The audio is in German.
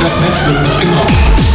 Das Netz wird noch immer.